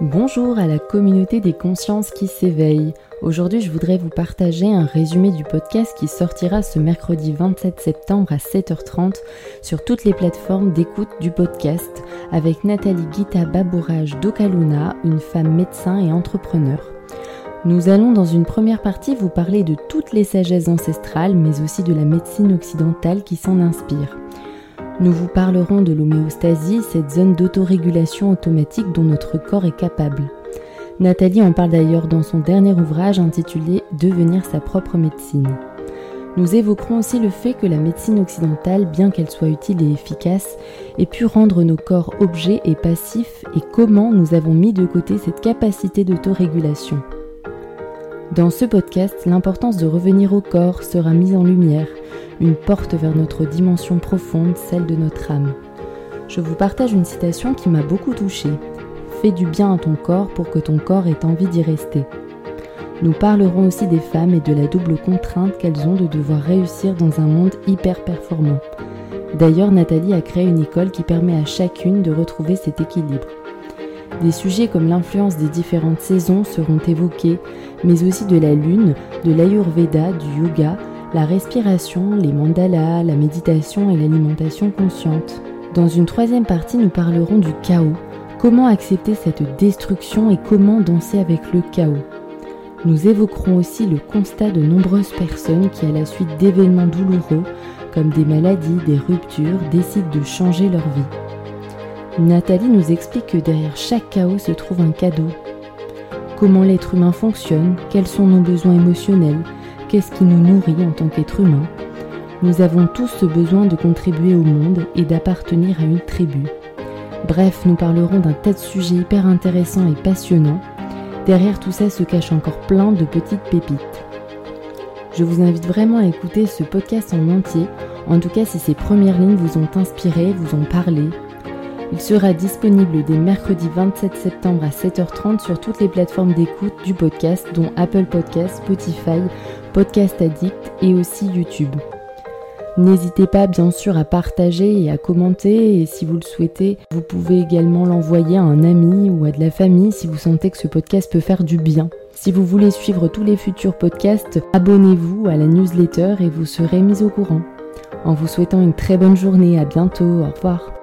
Bonjour à la communauté des consciences qui s'éveillent. Aujourd'hui, je voudrais vous partager un résumé du podcast qui sortira ce mercredi 27 septembre à 7h30 sur toutes les plateformes d'écoute du podcast avec Nathalie Guita Babourage d'Okaluna, une femme médecin et entrepreneur. Nous allons dans une première partie vous parler de toutes les sagesses ancestrales, mais aussi de la médecine occidentale qui s'en inspire. Nous vous parlerons de l'homéostasie, cette zone d'autorégulation automatique dont notre corps est capable. Nathalie en parle d'ailleurs dans son dernier ouvrage intitulé Devenir sa propre médecine. Nous évoquerons aussi le fait que la médecine occidentale, bien qu'elle soit utile et efficace, ait pu rendre nos corps objets et passifs et comment nous avons mis de côté cette capacité d'autorégulation. Dans ce podcast, l'importance de revenir au corps sera mise en lumière, une porte vers notre dimension profonde, celle de notre âme. Je vous partage une citation qui m'a beaucoup touchée. Fais du bien à ton corps pour que ton corps ait envie d'y rester. Nous parlerons aussi des femmes et de la double contrainte qu'elles ont de devoir réussir dans un monde hyper performant. D'ailleurs, Nathalie a créé une école qui permet à chacune de retrouver cet équilibre. Des sujets comme l'influence des différentes saisons seront évoqués, mais aussi de la lune, de l'ayurveda, du yoga, la respiration, les mandalas, la méditation et l'alimentation consciente. Dans une troisième partie, nous parlerons du chaos, comment accepter cette destruction et comment danser avec le chaos? Nous évoquerons aussi le constat de nombreuses personnes qui, à la suite d'événements douloureux, comme des maladies, des ruptures, décident de changer leur vie. Nathalie nous explique que derrière chaque chaos se trouve un cadeau. Comment l'être humain fonctionne, quels sont nos besoins émotionnels, qu'est-ce qui nous nourrit en tant qu'être humain, nous avons tous ce besoin de contribuer au monde et d'appartenir à une tribu. Bref, nous parlerons d'un tas de sujets hyper intéressants et passionnants. Derrière tout ça se cache encore plein de petites pépites. Je vous invite vraiment à écouter ce podcast en entier, en tout cas si ces premières lignes vous ont inspiré, vous ont parlé, il sera disponible dès mercredi 27 septembre à 7h30 sur toutes les plateformes d'écoute du podcast, dont Apple Podcasts, Spotify, Podcast Addict et aussi YouTube. N'hésitez pas bien sûr à partager et à commenter et si vous le souhaitez, vous pouvez également l'envoyer à un ami ou à de la famille si vous sentez que ce podcast peut faire du bien. Si vous voulez suivre tous les futurs podcasts, abonnez-vous à la newsletter et vous serez mis au courant. En vous souhaitant une très bonne journée, à bientôt, au revoir.